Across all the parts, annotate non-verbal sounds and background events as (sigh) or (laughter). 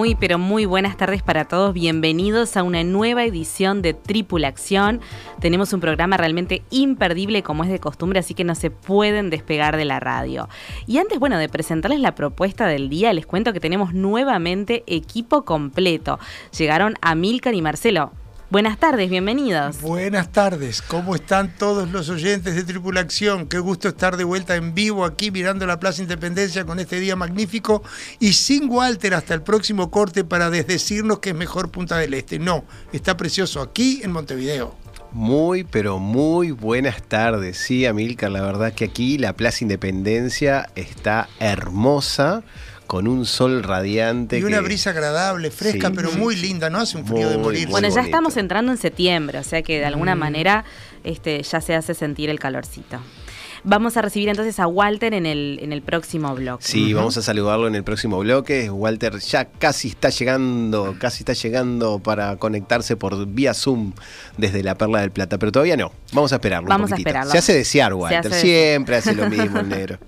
Muy, pero muy buenas tardes para todos. Bienvenidos a una nueva edición de Tripulación. Tenemos un programa realmente imperdible como es de costumbre, así que no se pueden despegar de la radio. Y antes, bueno, de presentarles la propuesta del día, les cuento que tenemos nuevamente equipo completo. Llegaron Amilcar y Marcelo. Buenas tardes, bienvenidos. Buenas tardes, ¿cómo están todos los oyentes de Tripulación? Qué gusto estar de vuelta en vivo aquí mirando la Plaza Independencia con este día magnífico y sin Walter hasta el próximo corte para desdecirnos que es mejor Punta del Este. No, está precioso aquí en Montevideo. Muy, pero muy buenas tardes. Sí, Amilcar, la verdad que aquí la Plaza Independencia está hermosa con un sol radiante. Y una brisa agradable, fresca, pero muy linda, ¿no? Hace un frío de morir. Bueno, ya estamos entrando en septiembre, o sea que de alguna manera este, ya se hace sentir el calorcito. Vamos a recibir entonces a Walter en el, en el próximo bloque. Sí, vamos a saludarlo en el próximo bloque. Walter ya casi está llegando, casi está llegando para conectarse por vía Zoom desde la Perla del Plata, pero todavía no. Vamos a esperarlo. Vamos a esperarlo. Se hace desear, Walter. Siempre hace lo mismo el (laughs) negro.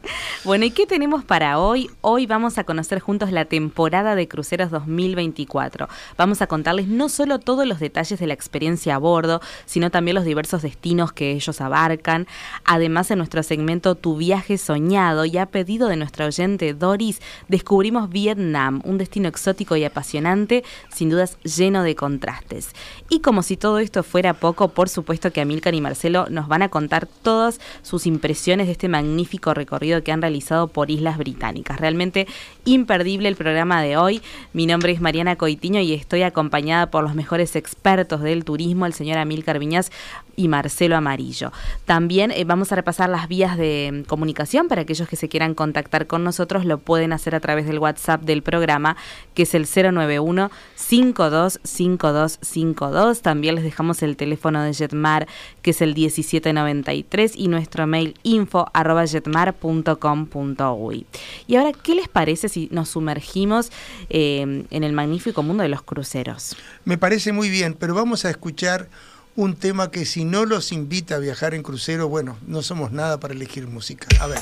bueno, ¿y qué tenemos para hoy? Hoy vamos a conocer juntos la temporada de cruceros 2024. Vamos a contarles no solo todos los detalles de la experiencia a bordo, sino también los diversos destinos que ellos abarcan. Además, en nuestro segmento Tu viaje soñado y a pedido de nuestra oyente Doris, descubrimos Vietnam, un destino exótico y apasionante, sin dudas lleno de contrastes. Y como si todo esto fuera poco, por supuesto que Amilcar y Marcelo nos van a contar todas sus impresiones de este magnífico recorrido que han realizado por Islas Británicas. Realmente imperdible el programa de hoy. Mi nombre es Mariana Coitiño y estoy acompañada por los mejores expertos del turismo, el señor Amilcar Viñas y Marcelo Amarillo. También eh, vamos a repasar las vías de comunicación para aquellos que se quieran contactar con nosotros, lo pueden hacer a través del WhatsApp del programa, que es el 091 525252. También les dejamos el teléfono de Jetmar, que es el 1793, y nuestro mail info arroba jetmar.com.uy. Y ahora, ¿qué les parece si nos sumergimos eh, en el magnífico mundo de los cruceros? Me parece muy bien, pero vamos a escuchar un tema que si no los invita a viajar en crucero, bueno, no somos nada para elegir música. A ver.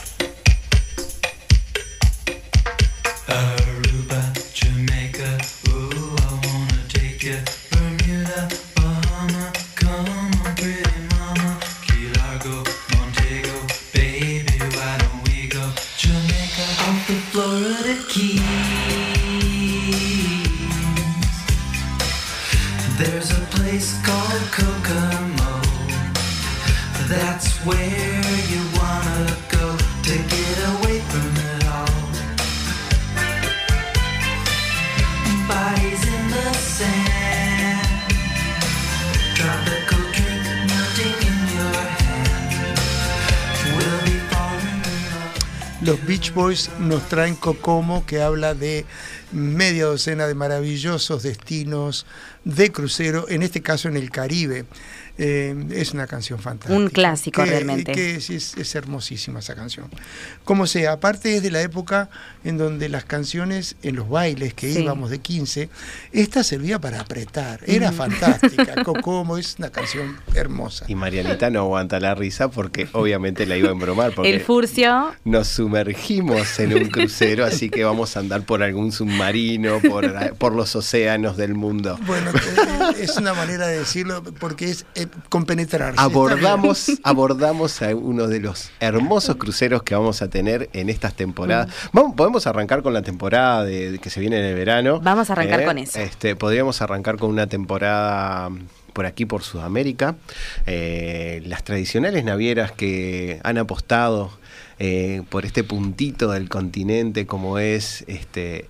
Boys nos traen Kokomo que habla de media docena de maravillosos destinos de crucero, en este caso en el Caribe. Eh, es una canción fantástica. Un clásico que, realmente. Que es, es, es, hermosísima esa canción. Como sea, aparte es de la época en donde las canciones en los bailes que sí. íbamos de 15, esta servía para apretar. Era mm. fantástica. (laughs) Cocomo es una canción hermosa. Y Marianita no aguanta la risa porque obviamente la iba a embromar. Porque El furcio. Nos sumergimos en un crucero, así que vamos a andar por algún submarino, por, por los océanos del mundo. Bueno, es una manera de decirlo porque es eh, compenetrarse. Abordamos, (laughs) abordamos a uno de los hermosos cruceros que vamos a tener en estas temporadas. Vamos, podemos arrancar con la temporada de, de, que se viene en el verano. Vamos a arrancar eh, con eso. Este, podríamos arrancar con una temporada por aquí, por Sudamérica. Eh, las tradicionales navieras que han apostado eh, por este puntito del continente como es este,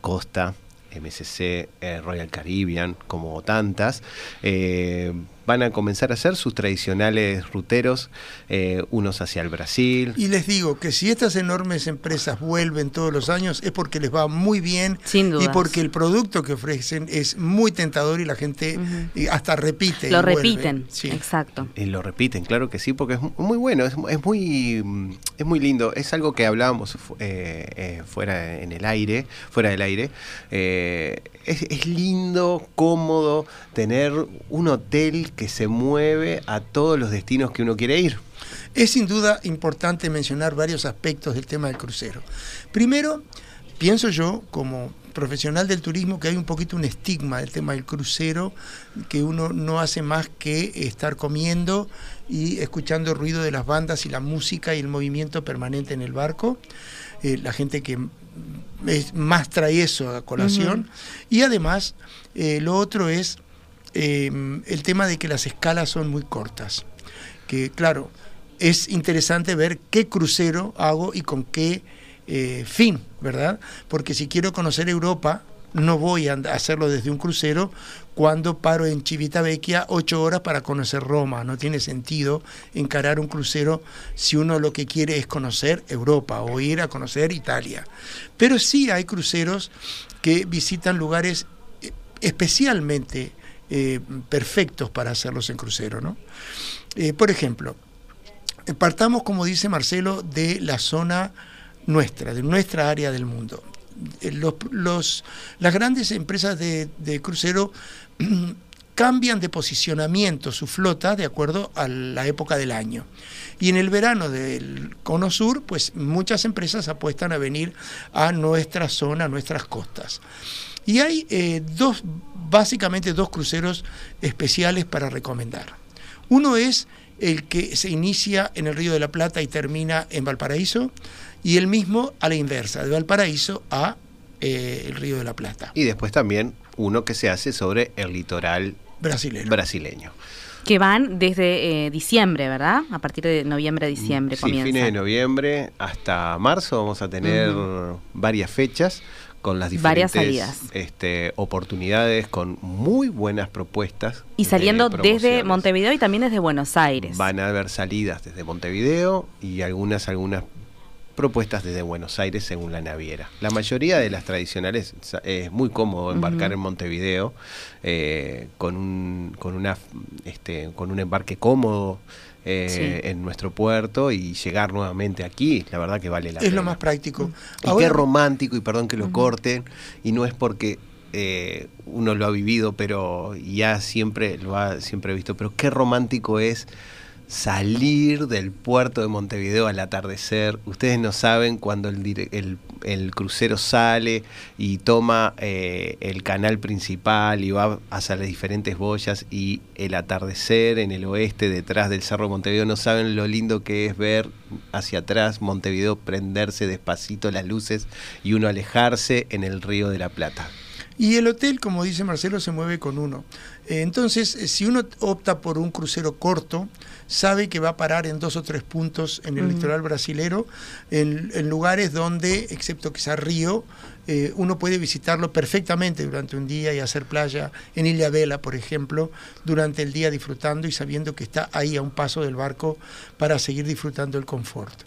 Costa, MSC, eh, Royal Caribbean, como tantas, eh, van a comenzar a hacer sus tradicionales ruteros, eh, unos hacia el Brasil. Y les digo que si estas enormes empresas vuelven todos los años es porque les va muy bien Sin y porque el producto que ofrecen es muy tentador y la gente hasta repite. Lo repiten. Sí. Exacto. Y lo repiten, claro que sí, porque es mu- muy bueno, es, es muy es muy lindo. Es algo que hablábamos eh, eh, fuera en el aire, fuera del aire. Eh, es, es lindo, cómodo tener un hotel que se mueve a todos los destinos que uno quiere ir. Es sin duda importante mencionar varios aspectos del tema del crucero. Primero, pienso yo, como profesional del turismo, que hay un poquito un estigma del tema del crucero, que uno no hace más que estar comiendo y escuchando el ruido de las bandas y la música y el movimiento permanente en el barco. Eh, la gente que es- más trae eso a colación. Y además, eh, lo otro es eh, el tema de que las escalas son muy cortas. Que claro, es interesante ver qué crucero hago y con qué eh, fin, ¿verdad? Porque si quiero conocer Europa, no voy a hacerlo desde un crucero cuando paro en Civitavecchia ocho horas para conocer Roma. No tiene sentido encarar un crucero si uno lo que quiere es conocer Europa o ir a conocer Italia. Pero sí hay cruceros que visitan lugares eh, especialmente eh, perfectos para hacerlos en crucero, ¿no? Eh, por ejemplo, partamos, como dice Marcelo, de la zona nuestra, de nuestra área del mundo. Eh, las grandes empresas de, de crucero (clears throat) cambian de posicionamiento su flota de acuerdo a la época del año. Y en el verano del Cono Sur, pues muchas empresas apuestan a venir a nuestra zona, a nuestras costas. Y hay eh, dos, básicamente dos cruceros especiales para recomendar. Uno es el que se inicia en el Río de la Plata y termina en Valparaíso, y el mismo a la inversa, de Valparaíso a eh, el Río de la Plata, Y después también uno que se hace sobre el litoral brasileño. brasileño. Que van desde eh, diciembre, ¿verdad? A partir de noviembre, diciembre Sí, comienza. fines de noviembre hasta marzo vamos a tener varias fechas con las diferentes Varias salidas. este, oportunidades, con muy buenas propuestas. Y de saliendo desde. Montevideo y también desde Buenos Aires. Van a haber salidas desde Montevideo y algunas, algunas propuestas desde Buenos Aires según la naviera. La mayoría de las tradicionales es muy cómodo embarcar en Montevideo eh, con un con una este con un embarque cómodo eh, Sí. en nuestro puerto y llegar nuevamente aquí. La verdad que vale la Es pena. lo más práctico. Y Ahora- qué romántico, y perdón que lo corten, y no es porque eh, uno lo ha vivido, pero ya siempre lo ha siempre visto, pero qué romántico es salir del puerto de Montevideo al atardecer. Ustedes no saben cuando el, el- crucero sale y toma eh, el canal principal y va hacia las diferentes boyas y el atardecer en el oeste detrás del Cerro de Montevideo. No saben lo lindo que es ver hacia atrás Montevideo prenderse despacito las luces y uno alejarse en el río de la Plata. Y el hotel, como dice Marcelo, se mueve con uno. Eh, Entonces, eh, si uno opta por un crucero corto, sabe que va a parar en dos o tres puntos en el litoral brasilero, en, en lugares donde, excepto quizá Río, eh, uno puede visitarlo perfectamente durante un día y hacer playa en Ilha Vela, por ejemplo, durante el día disfrutando y sabiendo que está ahí a un paso del barco para seguir disfrutando el confort.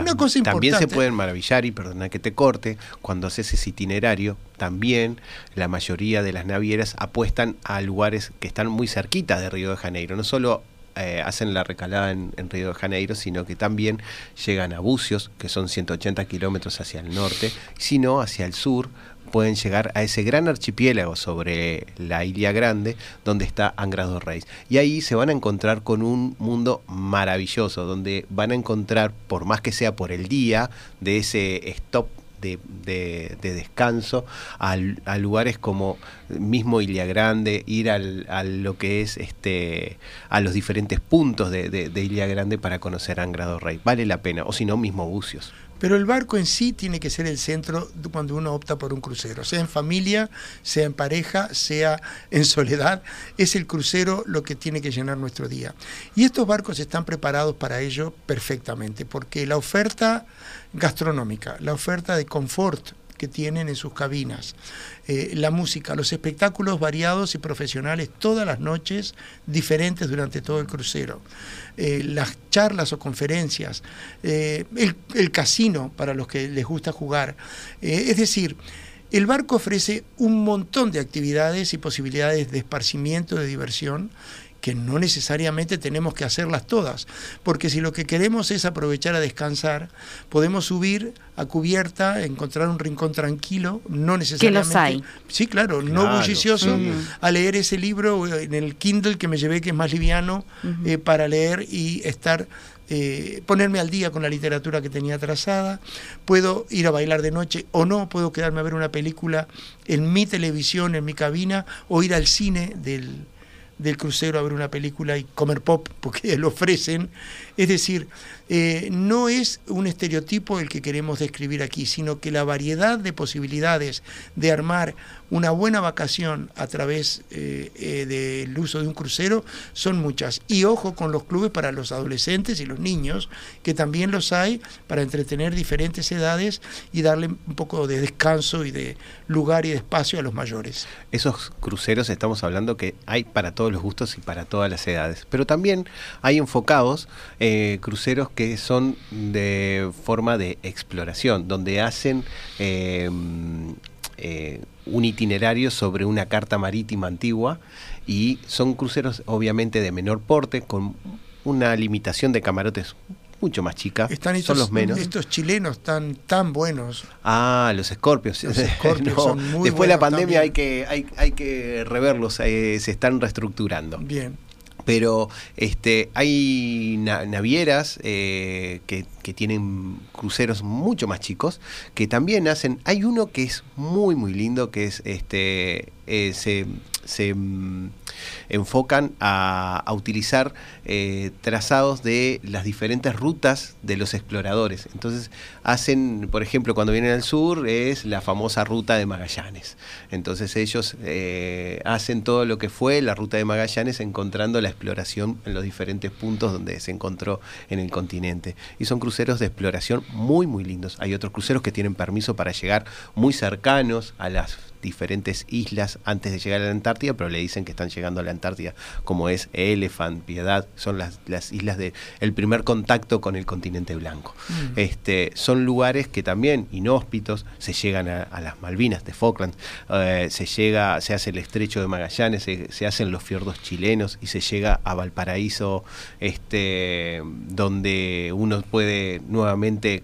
Una Tam- cosa importante. También se pueden maravillar, y perdona que te corte, cuando haces ese itinerario, también la mayoría de las navieras apuestan a lugares que están muy cerquita de Río de Janeiro. No solo eh, hacen la recalada en, en Río de Janeiro, sino que también llegan a Bucios, que son 180 kilómetros hacia el norte, sino hacia el sur pueden llegar a ese gran archipiélago sobre la Ilia Grande, donde está Angra dos Reis. Y ahí se van a encontrar con un mundo maravilloso, donde van a encontrar, por más que sea por el día, de ese stop de, de- de descanso a, a lugares como mismo Ilia Grande, ir al, a lo que es este a los diferentes puntos de, de, Ilia Grande para conocer Angra dos Reis. Vale la pena, o si no, mismo Bucios. Pero el barco en sí tiene que ser el centro cuando uno opta por un crucero, sea en familia, sea en pareja, sea en soledad, es el crucero lo que tiene que llenar nuestro día. Y estos barcos están preparados para ello perfectamente, porque la oferta gastronómica, la oferta de confort que tienen en sus cabinas, eh, la música, los espectáculos variados y profesionales todas las noches, diferentes durante todo el crucero, eh, las charlas o conferencias, eh, el, el casino para los que les gusta jugar. Es decir, el barco ofrece un montón de actividades y posibilidades de esparcimiento, de diversión, que no necesariamente tenemos que hacerlas todas, porque si lo que queremos es aprovechar a descansar, podemos subir a cubierta, encontrar un rincón tranquilo, no necesariamente... los hay. Sí, claro, no bullicioso, sí. a leer ese libro eh, en el Kindle que me llevé, que es más liviano, eh, para leer y estar eh, ponerme al día con la literatura que tenía trazada, puedo ir a bailar de noche o no, puedo quedarme a ver una película en mi televisión, en mi cabina, o ir al cine del, del crucero a ver una película y comer pop, porque (laughs) lo ofrecen. Es decir, eh, no es un estereotipo el que queremos describir aquí, sino que la variedad de posibilidades de armar una buena vacación a través eh, eh, del uso de un crucero son muchas. Y ojo con los clubes para los adolescentes y los niños, que también los hay para entretener diferentes edades y darle un poco de descanso y de lugar y de espacio a los mayores. Esos cruceros estamos hablando que hay para todos los gustos y para todas las edades. Pero también hay enfocados cruceros que son de forma de exploración, donde hacen eh, eh, un itinerario sobre una carta marítima antigua y son cruceros obviamente de menor porte, con una limitación de camarotes mucho más chica. Están son estos, los menos. estos chilenos tan, tan buenos. Ah, los Scorpios. Los Scorpios (laughs) No, son muy después de la pandemia hay que, hay, hay que reverlos, eh, se están reestructurando. Bien. Pero este, hay na- navieras eh, que, que tienen cruceros mucho más chicos que también hacen. Hay uno que es muy muy lindo que es este eh, se, se, mm, enfocan a, utilizar eh, trazados de las diferentes rutas de los exploradores. Entonces hacen, por ejemplo, cuando vienen al sur es la famosa ruta de Magallanes. Entonces ellos eh, hacen todo lo que fue la ruta de Magallanes encontrando la exploración en los diferentes puntos donde se encontró en el continente. Y son cruceros de exploración muy, muy lindos. Hay otros cruceros que tienen permiso para llegar muy cercanos a las diferentes islas antes de llegar a la Antártida, pero le dicen que están llegando a la Antártida, como es Elephant, Piedad, son las, las islas de el primer contacto con el continente blanco. Mm. Este, son lugares que también inhóspitos, se llegan a, a las Malvinas de Falkland, eh, se llega, se hace el estrecho de Magallanes, se, se hacen los fiordos chilenos y se llega a Valparaíso, este, donde uno puede nuevamente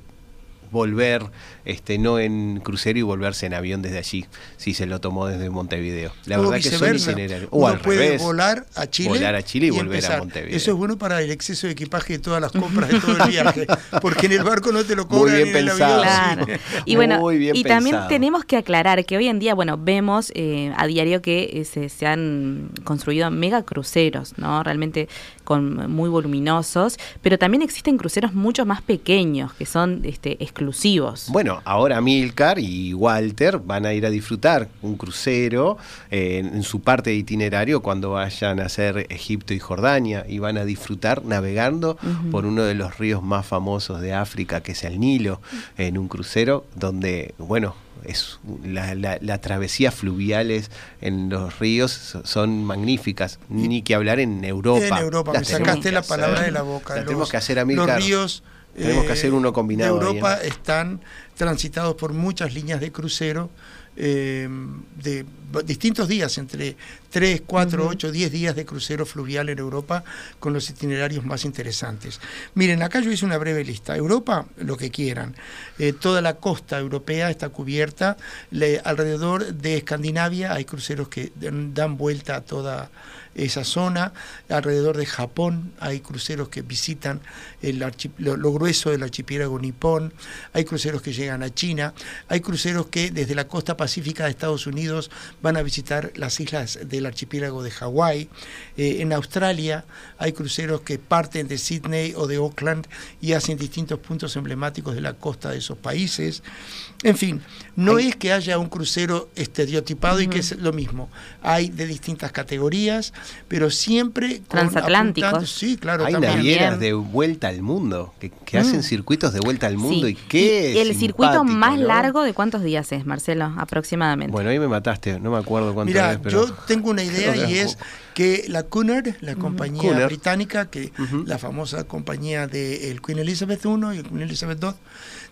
volver, este, no en crucero y volverse en avión desde allí, si se lo tomó desde Montevideo. La o verdad que son itinerarios. O Uno al puede revés. volar a Chile, volar a Chile y volver a empezar. Montevideo. Eso es bueno para el exceso de equipaje de todas las compras de todo el viaje, (laughs) porque en el barco no te lo cobran bien ni en el pensado. avión. Claro. (laughs) Y bueno, Muy bien y también pensado. tenemos que aclarar que hoy en día, bueno, vemos eh, a diario que eh, se, se han construido mega cruceros, ¿no? Realmente con muy voluminosos, pero también existen cruceros mucho más pequeños que son este, exclusivos. Bueno, ahora Milcar y Walter van a ir a disfrutar un crucero eh, en, en su parte de itinerario cuando vayan a hacer Egipto y Jordania y van a disfrutar navegando por uno de los ríos más famosos de África, que es el Nilo, en un crucero donde, bueno, es la, la- la travesía fluviales en los ríos so- son magníficas, ni que hablar en Europa. En Europa, Las me tenemos sacaste la hacer. palabra de la boca. Tenemos Los- que hacer a Los Milcar. ríos eh, Tenemos que hacer uno combinado de ahí, Europa ¿eh? están transitados por muchas líneas de crucero eh, de distintos días, entre 3, 4, 8, 10 días de crucero fluvial en Europa con los itinerarios más interesantes. Miren, acá yo hice una breve lista. Europa, lo que quieran. Eh, toda la costa europea está cubierta. Le- alrededor de Escandinavia hay cruceros que dan dan vuelta a toda esa zona. Alrededor de Japón hay cruceros que visitan el lo, lo grueso del archipiélago nipón. Hay cruceros que llegan llegan a China. Hay cruceros que desde la costa pacífica de Estados Unidos van a visitar las islas del archipiélago de Hawái. Eh, en Australia hay cruceros que parten de Sydney o de Auckland y hacen distintos puntos emblemáticos de la costa de esos países. En fin, no es que haya un crucero estereotipado y que es lo mismo. Hay de distintas categorías, pero siempre con Transatlánticos. Sí, claro, Hay también. navieras de vuelta al mundo que, que Mm. hacen circuitos de vuelta al mundo Sí. y qué Y el circuito más ¿no? largo de cuántos días es, Marcelo, aproximadamente. Bueno, ahí me mataste, no me acuerdo cuánto Mira, es, pero yo tengo una idea (laughs) y es que la Cunard, la compañía Cunard. británica, que la famosa compañía de el Queen Elizabeth I y el Queen Elizabeth II,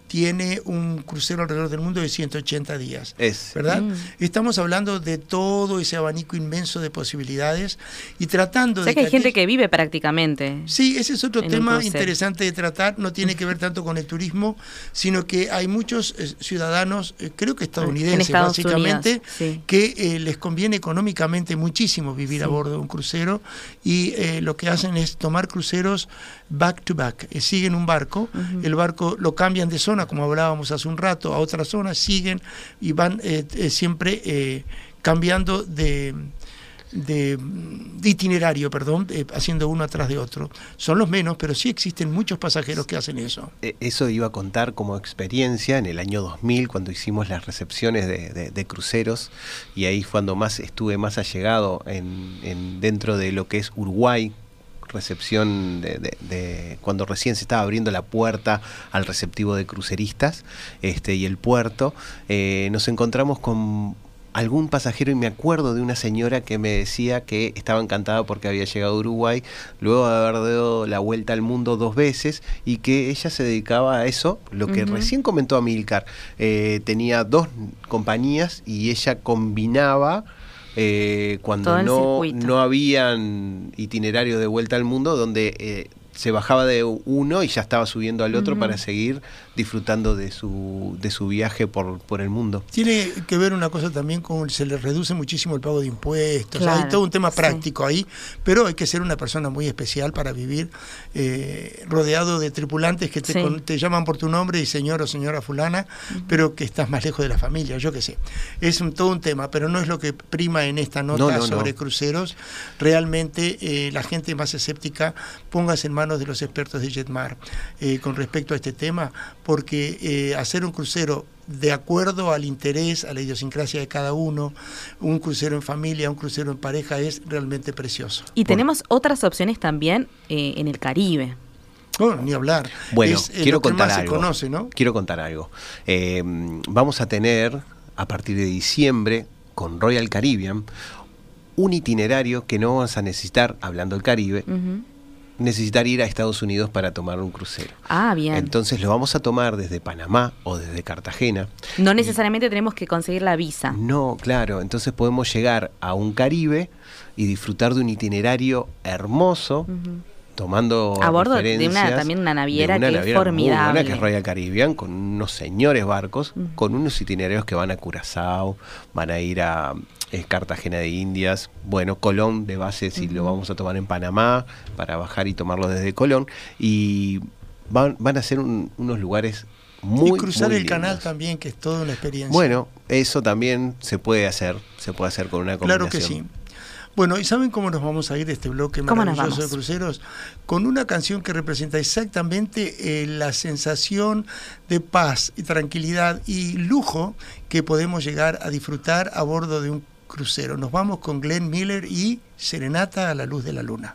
tiene un crucero alrededor del mundo de 180 días. es ¿Verdad? Mm. Estamos hablando de todo ese abanico inmenso de posibilidades y tratando o sea de que hay gente que vive prácticamente. Sí, ese es otro tema interesante de tratar, no tiene que ver tanto con el turismo, sino que hay muchos eh, ciudadanos, eh, creo que estadounidenses básicamente, Unidos, sí. que eh, les conviene económicamente muchísimo vivir a Sí. bordo de un crucero y eh, lo que hacen es tomar cruceros back to back, eh, siguen un barco, el barco lo cambian de zona, como hablábamos hace un rato, a otra zona, siguen y van eh, eh, siempre eh, cambiando de de itinerario, perdón, haciendo uno atrás de otro. Son los menos, pero sí existen muchos pasajeros que hacen eso. Eso iba a contar como experiencia en el año 2000 cuando hicimos las recepciones de, cruceros y ahí fue cuando más estuve más allegado en- dentro de lo que es Uruguay recepción de, de- de- cuando recién se estaba abriendo la puerta al receptivo de cruceristas este y el puerto eh, nos encontramos con algún pasajero y me acuerdo de una señora que me decía que estaba encantada porque había llegado a Uruguay luego de haber dado la vuelta al mundo dos veces y que ella se dedicaba a eso, lo que recién comentó Amilcar, eh, tenía dos compañías y ella combinaba eh, cuando no, no habían itinerario de vuelta al mundo donde eh, se bajaba de uno y ya estaba subiendo al otro para seguir disfrutando de su, de su viaje por, por el mundo. Tiene que ver una cosa también con se le reduce muchísimo el pago de impuestos. Claro, hay todo un tema sí. práctico ahí, pero hay que ser una persona muy especial para vivir eh, rodeado de tripulantes que te, Sí. con- te llaman por tu nombre y señor o señora fulana, pero que estás más lejos de la familia, yo qué sé. Es un, todo un tema, pero no es lo que prima en esta nota No, no, no. sobre cruceros. Realmente eh, la gente más escéptica, póngase en manos de los expertos de Jetmar eh, con respecto a este tema, porque eh, hacer un crucero de acuerdo al interés, a la idiosincrasia de cada uno, un crucero en familia, un crucero en pareja, es realmente precioso. Y tenemos otras opciones también eh, en el Caribe. Bueno, ni hablar. Bueno, es eh, quiero lo que contar más algo. se conoce, ¿no? Quiero contar algo. Eh, vamos a tener, a partir de diciembre, con Royal Caribbean, un itinerario que no vamos a necesitar, hablando del Caribe, Ujú. Necesitar ir a Estados Unidos para tomar un crucero. Ah, bien. Entonces lo vamos a tomar desde Panamá o desde Cartagena. no necesariamente tenemos que conseguir la visa. No, claro, entonces podemos llegar a un Caribe y disfrutar de un itinerario hermoso. Tomando A bordo de una- también una naviera de una que es naviera muy buena, formidable. que es Royal Caribbean con unos señores barcos Mm. con unos itinerarios que van a Curazao van a ir a eh, Cartagena de Indias bueno Colón de base si lo vamos a tomar en Panamá para bajar y tomarlo desde Colón y van, van a ser un- unos lugares muy y cruzar muy el canal también, que es toda una experiencia. bueno eso también se puede hacer se puede hacer con una combinación Claro que sí. Bueno, ¿y saben cómo nos vamos a ir de este bloque ¿Cómo nos maravilloso de cruceros? Con una canción que representa exactamente eh, la sensación de paz y tranquilidad y lujo que podemos llegar a disfrutar a bordo de un crucero. Nos vamos con Glenn Miller y Serenata a la luz de la luna.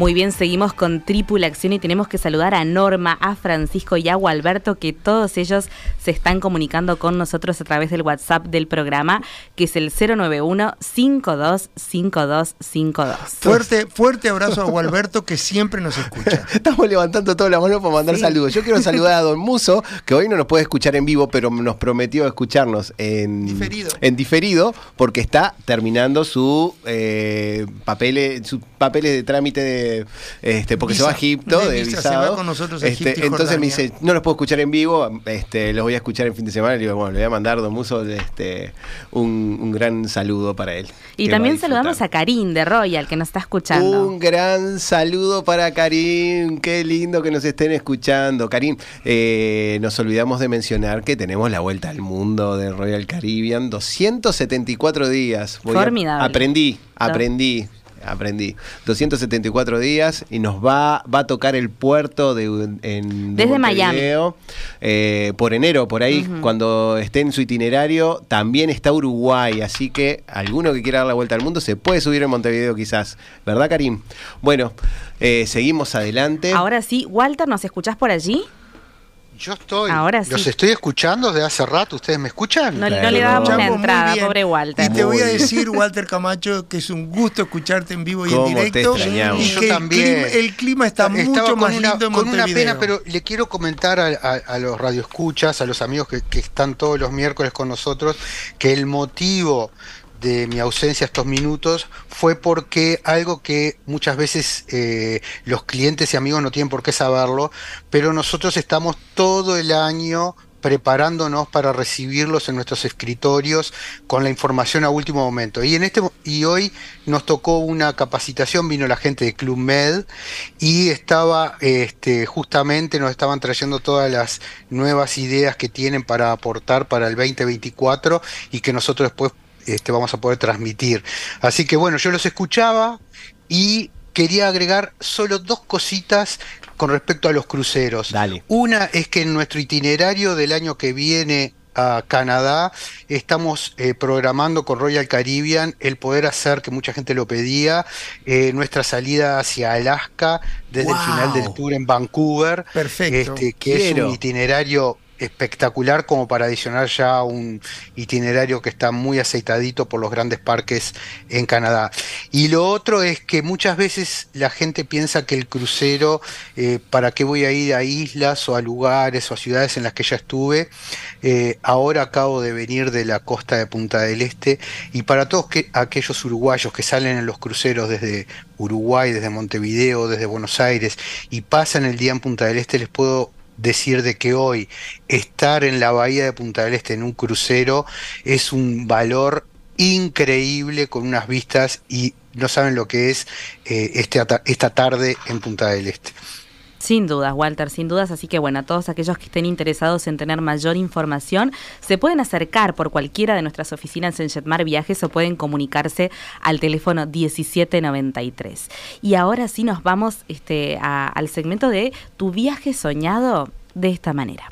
Muy bien, seguimos con Tripula Acción y tenemos que saludar a Norma, a Francisco y a Alberto, que todos ellos se están comunicando con nosotros a través del WhatsApp del programa, que es el 091-525252. Fuerte, fuerte abrazo a Gualberto que siempre nos escucha. (laughs) Estamos levantando toda la mano para mandar Sí. saludos. Yo quiero saludar a Don Muso, que hoy no nos puede escuchar en vivo, pero nos prometió escucharnos en Diferido. en diferido porque está terminando su eh, papeles, sus papeles de trámite de este, porque se va a Visa. Egipto De de, visa, se visado. va con nosotros a Este, Egipto y entonces me dice, no los puedo escuchar en vivo, este, los voy a escuchar en fin de semana. Le digo, bueno, le voy a mandar Don Muso este, un, un gran saludo para él. Y también saludamos a Karim de Royal, que nos está escuchando. Un gran saludo para Karim, qué lindo que nos estén escuchando. Karim, eh, nos olvidamos de mencionar que tenemos la vuelta al mundo de Royal Caribbean, 274 días. Voy a- Formidable. aprendí, aprendí. Aprendí. 274 días y nos va, va a tocar el puerto de, en, de Desde Miami. Montevideo, eh, por enero, por ahí, cuando esté en su itinerario, también está Uruguay, así que alguno que quiera dar la vuelta al mundo se puede subir en Montevideo quizás, ¿verdad Karim? Bueno, eh, seguimos adelante. Ahora sí, Walter, ¿nos escuchás por allí? Yo estoy. Ahora sí. Los estoy escuchando desde hace rato. ¿Ustedes me escuchan? No, le dábamos la entrada, pobre Walter. Y te voy a decir, Walter Camacho, que es un gusto escucharte en vivo y en te directo. extrañamos. Y Yo que el también. clima, el clima está Estaba mucho más una, lindo en con una pena, pero le quiero comentar a, a- a los radioescuchas, a los amigos que, que están todos los miércoles con nosotros, que el motivo de mi ausencia estos minutos fue porque algo que muchas veces eh, los clientes y amigos no tienen por qué saberlo, pero nosotros estamos todo el año preparándonos para recibirlos en nuestros escritorios con la información a último momento. Y en este y hoy nos tocó una capacitación, vino la gente de Club Med y estaba este justamente nos estaban trayendo todas las nuevas ideas que tienen para aportar para el 2024 y que nosotros después este, vamos a poder transmitir. Así que bueno, yo los escuchaba y quería agregar solo dos cositas con respecto a los cruceros. Dale. Una es que en nuestro itinerario del año que viene a Canadá estamos eh, programando con Royal Caribbean el poder hacer, que mucha gente lo pedía, eh, nuestra salida hacia Alaska desde el final del tour en Vancouver. Perfecto. Este, que es un itinerario espectacular como para adicionar ya un itinerario que está muy aceitadito por los grandes parques en Canadá. Y lo otro es que muchas veces la gente piensa que el crucero, eh, ¿para qué voy a ir a islas o a lugares o a ciudades en las que ya estuve? Eh, ahora acabo de venir de la costa de Punta del Este y para todos que, aquellos uruguayos que salen en los cruceros desde Uruguay, desde Montevideo, desde Buenos Aires y pasan el día en Punta del Este, les puedo decir de que hoy estar en la bahía de Punta del Este en un crucero es un valor increíble con unas vistas y no saben lo que es eh, este esta tarde en Punta del Este. Sin dudas, Walter, sin dudas. Así que bueno, a todos aquellos que estén interesados en tener mayor información, se pueden acercar por cualquiera de nuestras oficinas en Jetmar Viajes o pueden comunicarse al teléfono 1793. Y ahora sí nos vamos este, a- al segmento de tu viaje soñado de esta manera.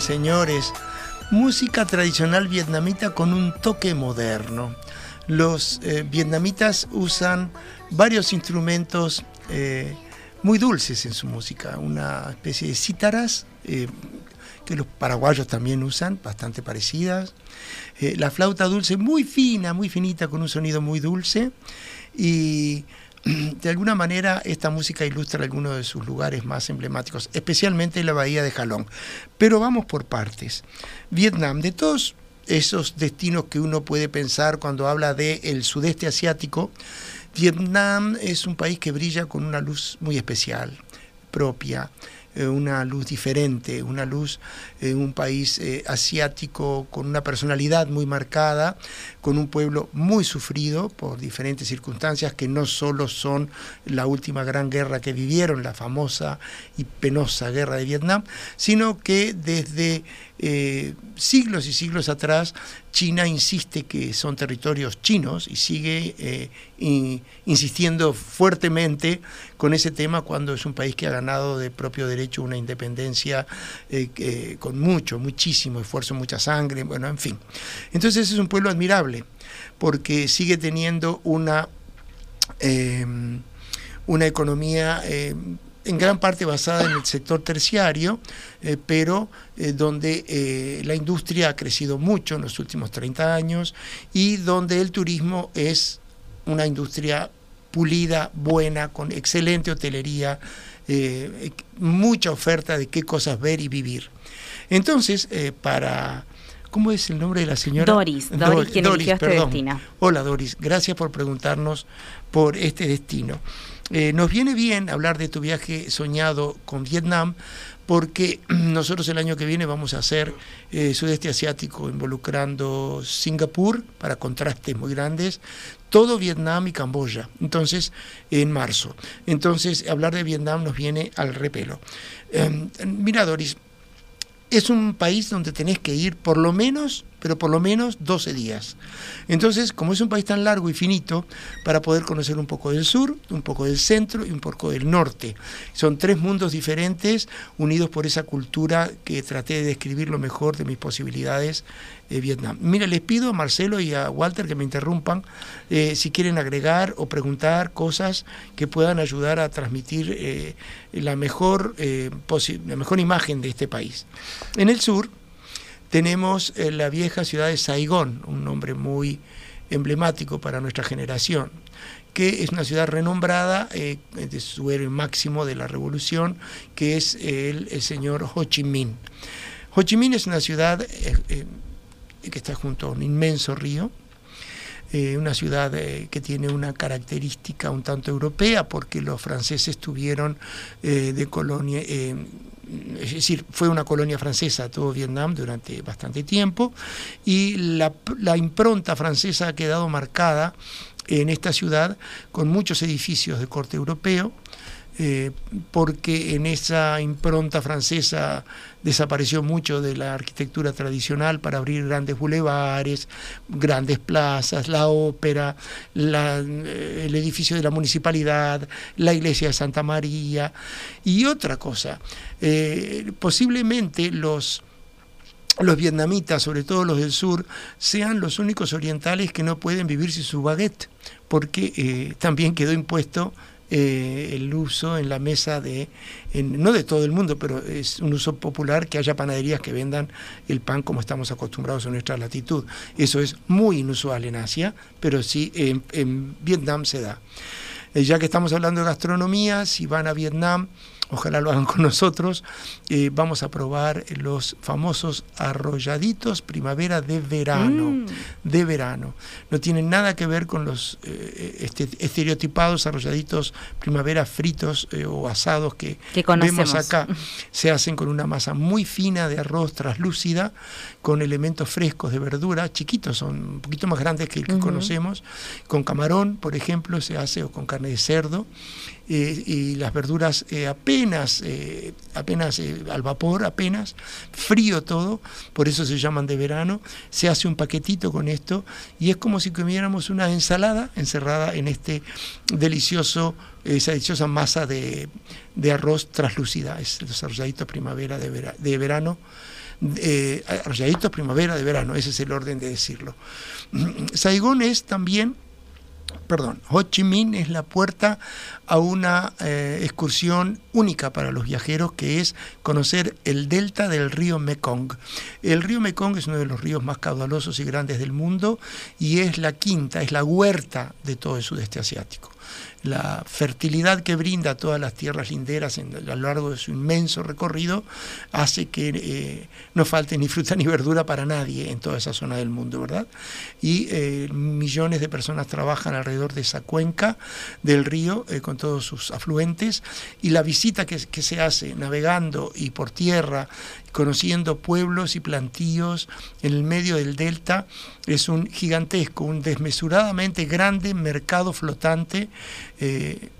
Señores. Música tradicional vietnamita con un toque moderno. Los eh, vietnamitas usan varios instrumentos eh, muy dulces en su música, una especie de cítaras eh, que los paraguayos también usan, bastante parecidas. La flauta dulce muy fina, muy finita, con un sonido muy dulce. Y (clears throat) de alguna manera esta música ilustra algunos de sus lugares más emblemáticos, especialmente la bahía de Jalón. Pero vamos por partes. Vietnam, de todos esos destinos que uno puede pensar cuando habla del el sudeste asiático, Vietnam es un país que brilla con una luz muy especial, propia, eh, una luz diferente, una luz, eh, un país eh, asiático con una personalidad muy marcada, con un pueblo muy sufrido por diferentes circunstancias que no solo son la última gran guerra que vivieron, la famosa y penosa guerra de Vietnam, sino que desde eh, siglos y siglos atrás China insiste que son territorios chinos y sigue eh, in- insistiendo fuertemente con ese tema cuando es un país que ha ganado de propio derecho una independencia eh, con mucho, muchísimo esfuerzo, mucha sangre, bueno, en fin. Entonces es un pueblo admirable porque sigue teniendo una, eh, una economía eh, en gran parte basada en el sector terciario, eh, pero donde la industria ha crecido mucho en los últimos 30 años y donde el turismo es una industria pulida, buena, con excelente hotelería, mucha oferta de qué cosas ver y vivir. Entonces, para... ¿Cómo es el nombre de la señora? Doris, Doris, quien eligió este perdón. destino. Hola Doris, gracias por preguntarnos por este destino. Eh, nos viene bien hablar de tu viaje soñado con Vietnam porque (clears throat) nosotros el año que viene vamos a hacer eh, sudeste asiático involucrando Singapur para contrastes muy grandes, todo Vietnam y Camboya, entonces en marzo. Entonces hablar de Vietnam nos viene al repelo. Eh, mira Doris, es un país donde tenés que ir por lo menos, pero por lo menos 12 días. Entonces, como es un país tan largo y finito, para poder conocer un poco del sur, un poco del centro y un poco del norte. Son tres mundos diferentes unidos por esa cultura que traté de describir lo mejor de mis posibilidades de Vietnam. Mira, les pido a Marcelo y a Walter que me interrumpan eh, si quieren agregar o preguntar cosas que puedan ayudar a transmitir eh, la, mejor, eh, la mejor imagen de este país. En el sur tenemos eh, la vieja ciudad de Saigón, un nombre muy emblemático para nuestra generación, que es una ciudad renombrada eh, de su héroe máximo de la revolución, que es el, señor Ho Chi Minh. Ho Chi Minh es una ciudad eh, eh, que está junto a un inmenso río, eh, una ciudad eh, que tiene una característica un tanto europea porque los franceses tuvieron eh, de colonia, es decir, fue una colonia francesa todo Vietnam durante bastante tiempo y la impronta francesa ha quedado marcada en esta ciudad con muchos edificios de corte europeo, eh, porque en esa impronta francesa desapareció mucho de la arquitectura tradicional para abrir grandes bulevares, grandes plazas, la ópera, eh, el edificio de la municipalidad, la iglesia de Santa María y otra cosa. Eh, posiblemente los los vietnamitas, sobre todo los del sur, sean los únicos orientales que no pueden vivir sin su baguette, porque también quedó impuesto eh, el uso en la mesa de, en- no de todo el mundo, pero es un uso popular que haya panaderías que vendan el pan como estamos acostumbrados en nuestra latitud. Eso es muy inusual en Asia, pero sí en, Vietnam se da. Eh, ya que estamos hablando de gastronomía, si van a Vietnam, ojalá lo hagan con nosotros, eh, vamos a probar los famosos arrolladitos primavera de verano. Mm. De verano. No tienen nada que ver con los eh, este- estereotipados arrolladitos primavera fritos eh, o asados que, Que vemos acá. (laughs) Se hacen con una masa muy fina de arroz traslúcida, con elementos frescos de verdura, chiquitos, son un poquito más grandes que el que conocemos, con camarón, por ejemplo, se hace, o con carne de cerdo, eh, y las verduras eh, apenas, eh, apenas al vapor, apenas, frío todo, por eso se llaman de verano, se hace un paquetito con esto, y es como si comiéramos una ensalada encerrada en este delicioso, esa deliciosa masa de, de arroz traslúcida, es los arrolladitos primavera de, vera- de verano, eh, arrolladitos primavera de verano, ese es el orden de decirlo. Saigón es también, perdón, Ho Chi Minh es la puerta a una eh, excursión única para los viajeros que es conocer el delta del río Mekong. El río Mekong es uno de los ríos más caudalosos y grandes del mundo y es la quinta, es la huerta de todo el sudeste asiático. La fertilidad que brinda todas las tierras linderas en- a lo largo de su inmenso recorrido hace que eh, no falte ni fruta ni verdura para nadie en toda esa zona del mundo, ¿verdad? Y eh, millones de personas trabajan alrededor de esa cuenca del río eh, con todos sus afluentes y la visita que, que se hace navegando y por tierra, conociendo pueblos y plantíos en el medio del delta, es un gigantesco, un desmesuradamente grande mercado flotante. Eh,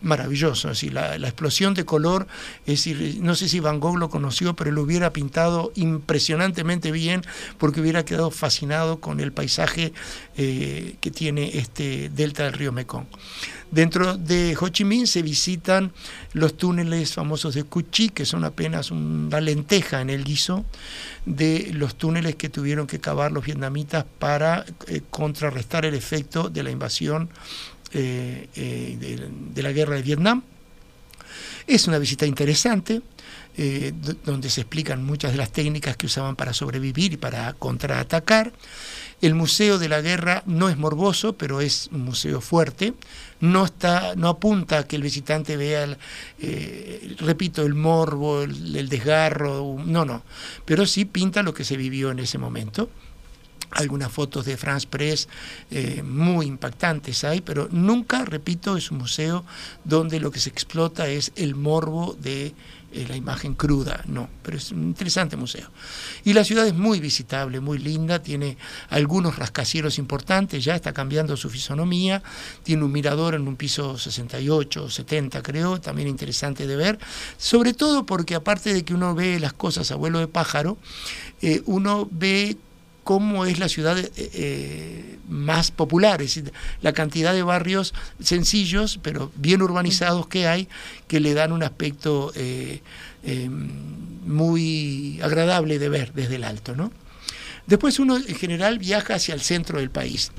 maravilloso, la, explosión de color, es no sé si Van Gogh lo conoció, pero lo hubiera pintado impresionantemente bien porque hubiera quedado fascinado con el paisaje eh, que tiene este delta del río Mekong. Dentro de Ho Chi Minh se visitan los túneles famosos de Cuchi, que son apenas una lenteja en el guiso de los túneles que tuvieron que cavar los vietnamitas para eh, contrarrestar el efecto de la invasión eh, eh, de, la guerra de Vietnam. Es una visita interesante, eh, donde se explican muchas de las técnicas que usaban para sobrevivir y para contraatacar. El Museo de la Guerra no es morboso, pero es un museo fuerte. No, está, no apunta a que el visitante vea, el, repito, el morbo, el, el desgarro, no, no. Pero sí pinta lo que se vivió en ese momento algunas fotos de France Press eh, muy impactantes hay, pero nunca, repito, es un museo donde lo que se explota es el morbo de eh, la imagen cruda, no, pero es un interesante museo. Y la ciudad es muy visitable, muy linda, tiene algunos rascacielos importantes, ya está cambiando su fisonomía, tiene un mirador en un piso 68 o 70 creo, también interesante de ver, sobre todo porque aparte de que uno ve las cosas a vuelo de pájaro, eh, uno ve cómo es la ciudad eh, eh, más popular, es decir, la cantidad de barrios sencillos, pero bien urbanizados que hay, que le dan un aspecto eh, muy agradable de ver desde el alto, ¿no? Después uno en general viaja hacia el centro del país.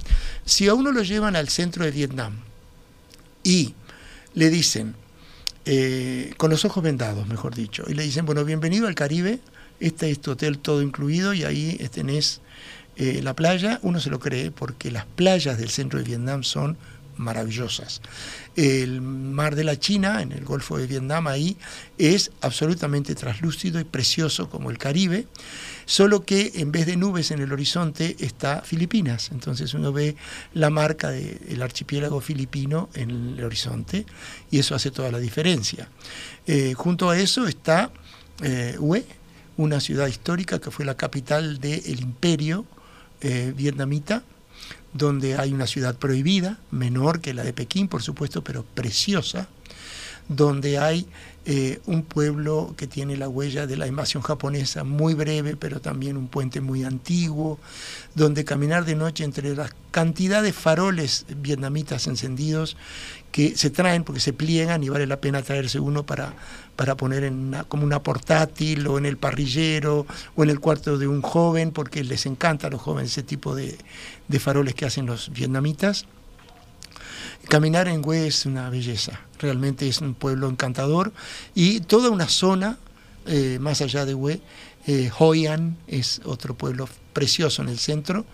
Si a uno lo llevan al centro de Vietnam y le dicen, con los ojos vendados, mejor dicho, y le dicen, bueno, bienvenido al Caribe, este es tu hotel todo incluido y ahí tenés eh, la playa, uno se lo cree porque las playas del centro de Vietnam son maravillosas. El mar de la China, en el Golfo de Vietnam, ahí es absolutamente traslúcido y precioso como el Caribe, solo que en vez de nubes en el horizonte está Filipinas. Entonces uno ve la marca del archipiélago filipino en el horizonte y eso hace toda la diferencia. Eh, junto a eso está eh, Hue, una ciudad histórica que fue la capital del imperio eh, vietnamita, donde hay una ciudad prohibida, menor que la de Pekín, por supuesto, pero preciosa, donde hay eh, un pueblo que tiene la huella de la invasión japonesa, muy breve, pero también un puente muy antiguo, donde caminar de noche entre la cantidad de faroles vietnamitas encendidos que se traen porque se pliegan y vale la pena traerse uno para, para poner en una, como una portátil o en el parrillero o en el cuarto de un joven, porque les encanta a los jóvenes ese tipo de, de faroles que hacen los vietnamitas. Caminar en Hue es una belleza, realmente es un pueblo encantador y toda una zona eh, más allá de Hue, eh, Hoi An es otro pueblo precioso en el centro,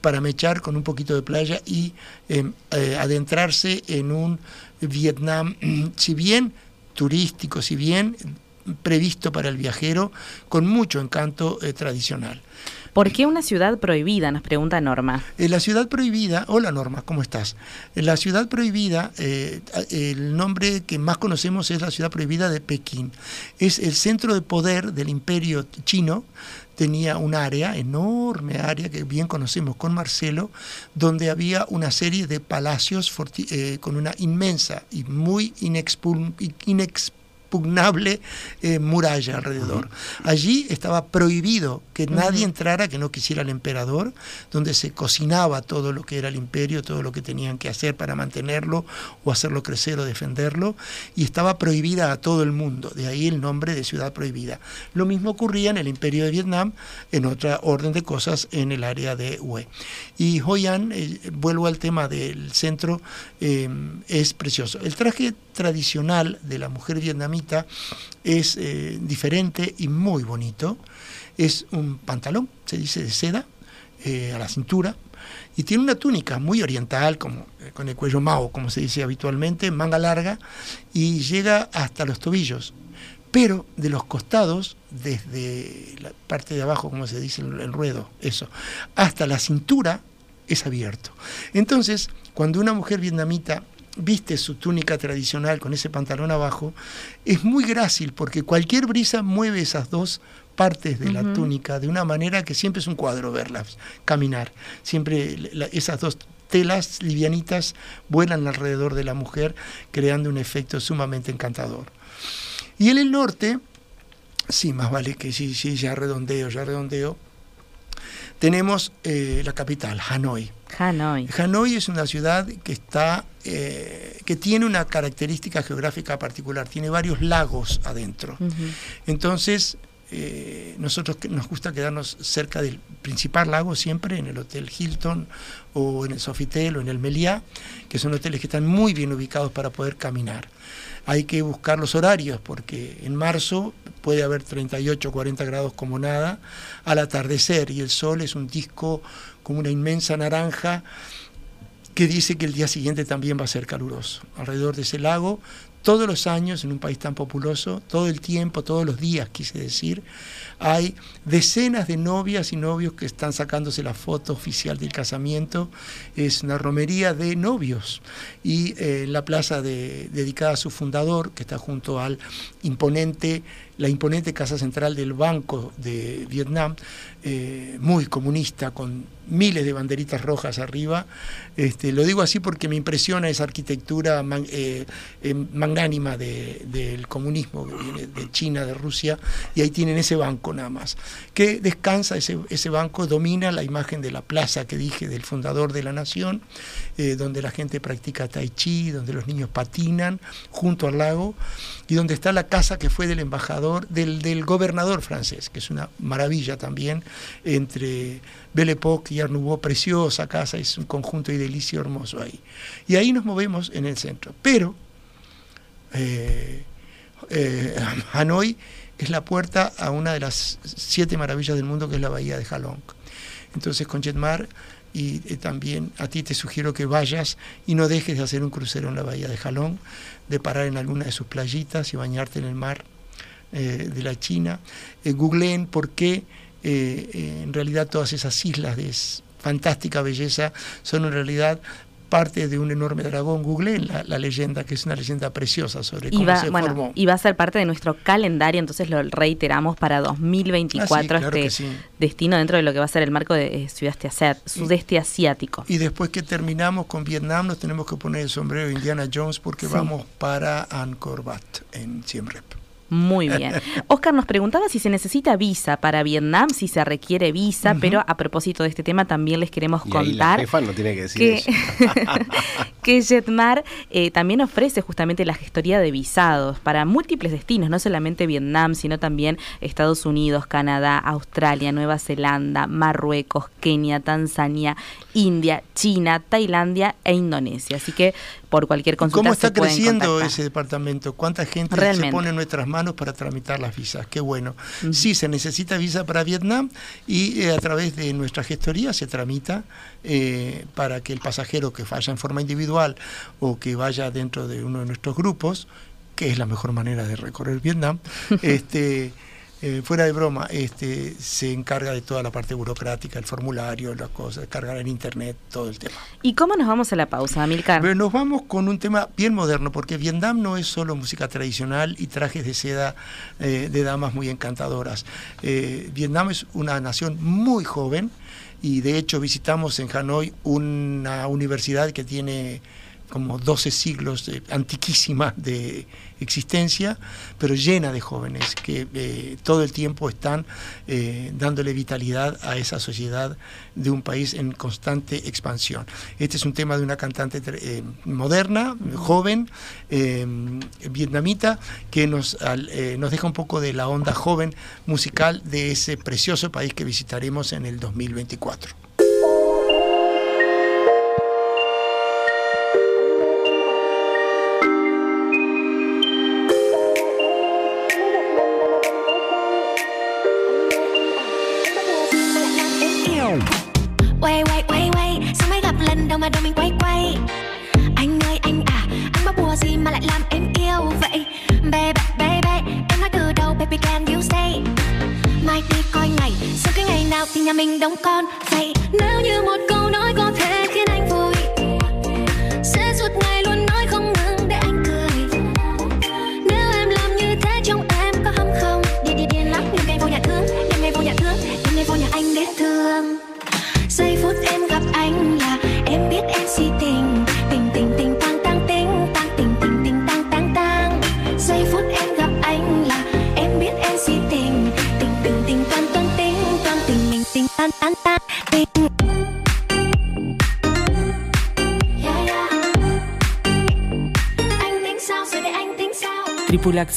para mechar con un poquito de playa y eh, eh, adentrarse en un Vietnam, si bien turístico, si bien previsto para el viajero, con mucho encanto eh, tradicional. ¿Por qué una ciudad prohibida? Nos pregunta Norma. Eh, la ciudad prohibida, hola Norma, ¿cómo estás? Eh, La ciudad prohibida, eh, el nombre que más conocemos es la ciudad prohibida de Pekín. Es el centro de poder del imperio chino. Tenía un área, enorme área que bien conocemos con Marcelo, donde había una serie de palacios con una inmensa y muy inexpugn- inexpugnable eh, muralla alrededor. Allí estaba prohibido que nadie entrara que no quisiera el emperador, donde se cocinaba todo lo que era el imperio, todo lo que tenían que hacer para mantenerlo o hacerlo crecer o defenderlo, y estaba prohibida a todo el mundo, de ahí el nombre de ciudad prohibida. Lo mismo ocurría en el imperio de Vietnam, en otra orden de cosas en el área de Hue. Y Hoi An, eh, vuelvo al tema del centro, eh, es precioso. El traje tradicional de la mujer vietnamita es eh, diferente y muy bonito. Es un pantalón, se dice, de seda, eh, a la cintura y tiene una túnica muy oriental, como, eh, con el cuello mao, como se dice habitualmente, manga larga, y llega hasta los tobillos. Pero de los costados, desde la parte de abajo, como se dice, el, el ruedo, eso, hasta la cintura, es abierto. Entonces, cuando una mujer vietnamita viste su túnica tradicional con ese pantalón abajo, es muy grácil porque cualquier brisa mueve esas dos partes de la túnica de una manera que siempre es un cuadro verlas caminar. Siempre la- esas dos telas livianitas vuelan alrededor de la mujer, creando un efecto sumamente encantador. Y en el norte, sí, más vale que sí, sí, ya redondeo, ya redondeo, tenemos eh, la capital, Hanoi. Hanoi. Hanoi es una ciudad que está eh, que tiene una característica geográfica particular, tiene varios lagos adentro. Entonces, eh, nosotros nos gusta quedarnos cerca del principal lago siempre, en el Hotel Hilton o en el Sofitel o en el Meliá, que son hoteles que están muy bien ubicados para poder caminar. Hay que buscar los horarios porque en marzo puede haber 38 o 40 grados como nada al atardecer y el sol es un disco como una inmensa naranja que dice que el día siguiente también va a ser caluroso. Alrededor de ese lago, todos los años, en un país tan populoso, todo el tiempo, todos los días, quise decir, hay decenas de novias y novios que están sacándose la foto oficial del casamiento. Es una romería de novios. Y eh, la plaza de- dedicada a su fundador, que está junto al imponente, la imponente casa central del Banco de Vietnam, eh, muy comunista, con miles de banderitas rojas arriba. Este, lo digo así porque me impresiona esa arquitectura eh, eh, magnánima de- del comunismo de China, de Rusia, y ahí tienen ese banco nada más, que descansa, ese, ese banco domina la imagen de la plaza que dije del fundador de la nación, donde la gente practica tai chi, donde los niños patinan junto al lago, y donde está la casa que fue del embajador, del, gobernador francés, que es una maravilla también, entre Belle Époque y Art Nouveau, preciosa casa, es un conjunto edilicio hermoso ahí. Y ahí nos movemos en el centro. Pero eh, eh, Hanoi es la puerta a una de las siete maravillas del mundo, que es la bahía de Halong. Entonces, con Jetmar, y eh, también a ti te sugiero que vayas y no dejes de hacer un crucero en la bahía de Halong, de parar en alguna de sus playitas y bañarte en el mar eh, de la China. Eh, googleen por qué eh, eh, en realidad todas esas islas de fantástica belleza son en realidad parte de un enorme dragón. Googleen la, la leyenda, que es una leyenda preciosa sobre cómo va, se bueno, formó. y va a ser parte de nuestro calendario, entonces lo reiteramos para 2024, Ah, sí, claro este sí. destino dentro de lo que va a ser el marco de eh, sudeste, asiático. Y después que terminamos con Vietnam, nos tenemos que poner el sombrero Indiana Jones porque Sí. vamos para Angkor Wat en Siem Reap. Muy bien. (laughs) Oscar nos preguntaba si se necesita visa para Vietnam, si se requiere visa, pero a propósito de este tema también les queremos Y ahí la contar jefa no tiene que decir (laughs) que Jetmar eh, también ofrece justamente la gestoría de visados para múltiples destinos, no solamente Vietnam, sino también Estados Unidos, Canadá, Australia, Nueva Zelanda, Marruecos, Kenia, Tanzania, India, China, Tailandia e Indonesia. Así que por cualquier consulta ¿Cómo está creciendo contactar. ese departamento? ¿Cuánta gente se pone en nuestras manos para tramitar las visas? Qué bueno. Sí, se necesita visa para Vietnam y eh, a través de nuestra gestoría se tramita eh, para que el pasajero que vaya en forma individual o que vaya dentro de uno de nuestros grupos, que es la mejor manera de recorrer Vietnam, (laughs) este, eh, fuera de broma, este, se encarga de toda la parte burocrática, el formulario, las cosas, cargar en internet, todo el tema. ¿Y cómo nos vamos a la pausa, Amilcar? Pero nos vamos con un tema bien moderno, porque Vietnam no es solo música tradicional y trajes de seda eh, de damas muy encantadoras. Eh, Vietnam es una nación muy joven y de hecho visitamos en Hanoi una universidad que tiene como 12 siglos, eh, antiquísima de existencia, pero llena de jóvenes que eh, todo el tiempo están eh, dándole vitalidad a esa sociedad de un país en constante expansión. Este es un tema de una cantante eh, moderna, joven, vietnamita, que nos, al- nos deja un poco de la onda joven musical de ese precioso país que visitaremos en el 2024.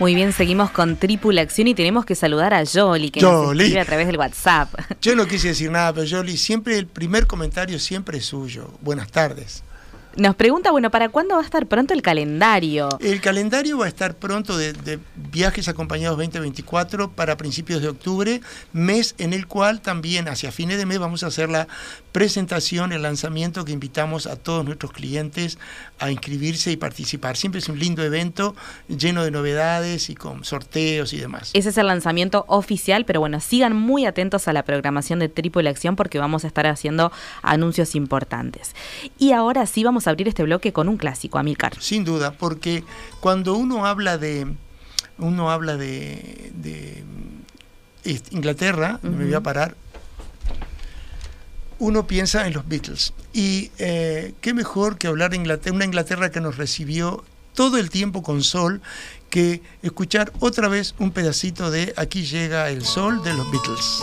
Muy bien, seguimos con Tripulación y tenemos que saludar a Jolly, que nos escribe a través del WhatsApp. Yo no quise decir nada, pero Jolly, siempre el primer comentario siempre es suyo. Buenas tardes. Nos pregunta, bueno, ¿para cuándo va a estar pronto el calendario? El calendario va a estar pronto de, de viajes acompañados 2024 para principios de octubre, mes en el cual también hacia fines de mes vamos a hacer la presentación, el lanzamiento que invitamos a todos nuestros clientes a inscribirse y participar. Siempre es un lindo evento lleno de novedades y con sorteos y demás. Ese es el lanzamiento oficial, pero bueno, sigan muy atentos a la programación de Tripulación porque vamos a estar haciendo anuncios importantes. Y ahora sí vamos abrir este bloque con un clásico, Amilcar. Sin duda, porque cuando uno habla de uno habla de, de, Inglaterra, me voy a parar, uno piensa en los Beatles. Y eh, qué mejor que hablar de Inglaterra, una Inglaterra que nos recibió todo el tiempo con sol, que escuchar otra vez un pedacito de Aquí llega el sol de los Beatles.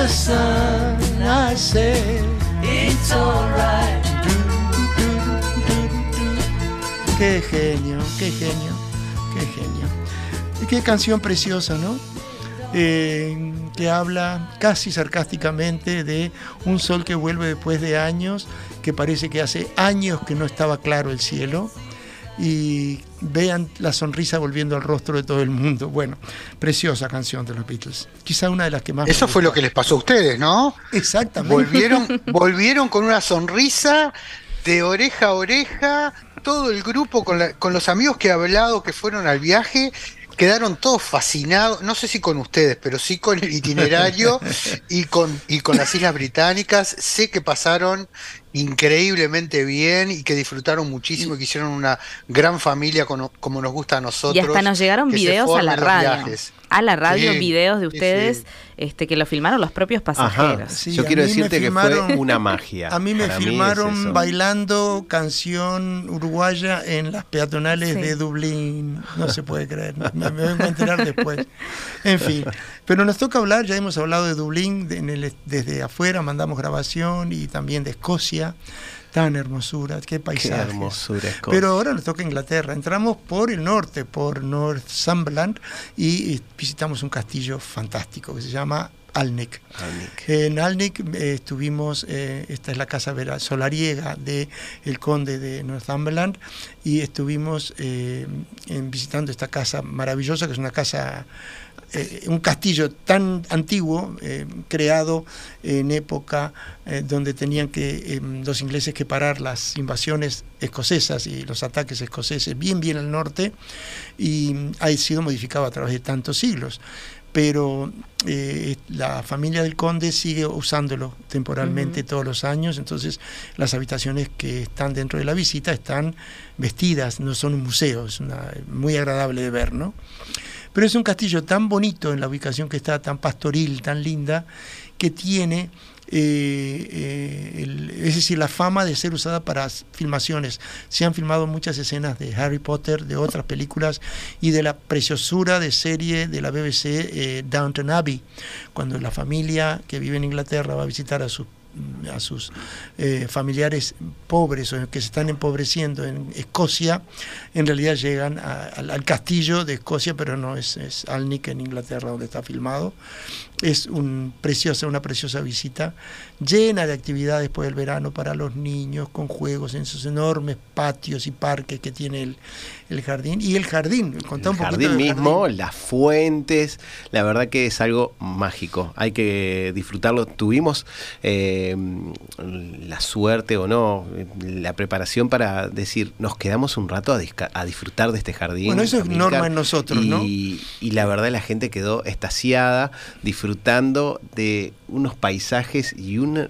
The sun, I say. It's alright. Qué genio, qué genio, qué genio. Y qué canción preciosa, ¿no? Eh, que habla casi sarcásticamente de un sol que vuelve después de años, que parece que hace años que no estaba claro el cielo. Y vean la sonrisa volviendo al rostro de todo el mundo. Bueno, preciosa canción de los Beatles. Quizá una de las que más. Eso fue lo que les pasó a ustedes, ¿no? Exactamente. Volvieron, (laughs) volvieron con una sonrisa de oreja a oreja, todo el grupo con, la- con los amigos que he hablado que fueron al viaje. Quedaron todos fascinados, no sé si con ustedes, pero sí con el itinerario (laughs) y con, y con las Islas Británicas. Sé que pasaron increíblemente bien y que disfrutaron muchísimo y que hicieron una gran familia como, como nos gusta a nosotros. Y hasta nos llegaron videos a la radio. viajes. A la radio, Sí, videos de ustedes sí. Este, que lo filmaron los propios Ajá. pasajeros. Sí, Yo quiero decirte que fue una magia. (laughs) A mí me Para filmaron bailando canción uruguaya en las peatonales Sí. de Dublín. No se puede creer. Me, me vengo a enterar después. En fin. Pero nos toca hablar, ya hemos hablado de Dublín de- en el- desde afuera, mandamos grabación y también de Escocia. Tan hermosura, qué paisajes. hermosura. Pero ahora nos toca Inglaterra. Entramos por el norte, por Northumberland, y visitamos un castillo fantástico que se llama Alnec. Alnec. En Alnec eh, estuvimos, eh, esta es la casa solariega de el conde de Northumberland y estuvimos eh, en- visitando esta casa maravillosa, que es una casa, eh, un castillo tan antiguo, eh, creado en época eh, donde tenían que eh, los ingleses que parar las invasiones escocesas y los ataques escoceses bien bien al norte y ha sido modificado a través de tantos siglos pero la familia del conde sigue usándolo temporalmente todos los años, entonces las habitaciones que están dentro de la visita están vestidas, no son un museo, es una- muy agradable de ver, ¿no? Pero es un castillo tan bonito en la ubicación que está, tan pastoril, tan linda, que tiene, eh, eh, es decir, la fama de ser usada para filmaciones. Se han filmado muchas escenas de Harry Potter, de otras películas y de la preciosura de serie de la BBC eh, Downton Abbey, cuando la familia que vive en Inglaterra va a visitar a sus a sus eh, familiares pobres o que se están empobreciendo en Escocia, en realidad llegan al, castillo de Escocia, pero no es, es Alnwick en Inglaterra donde está filmado. Es un preciosa, una preciosa visita, llena de actividades después del verano para los niños, con juegos en sus enormes patios y parques que tiene el, el jardín. Y el jardín, contá el un poquito jardín del mismo, jardín. las fuentes, la verdad que es algo mágico, hay que disfrutarlo. Tuvimos eh, la suerte o no, la preparación para decir, nos quedamos un rato a, disfrutar de este jardín. Bueno, eso es norma en nosotros, y, ¿no? Y la verdad la gente quedó estasiada, disfrutando de unos paisajes y una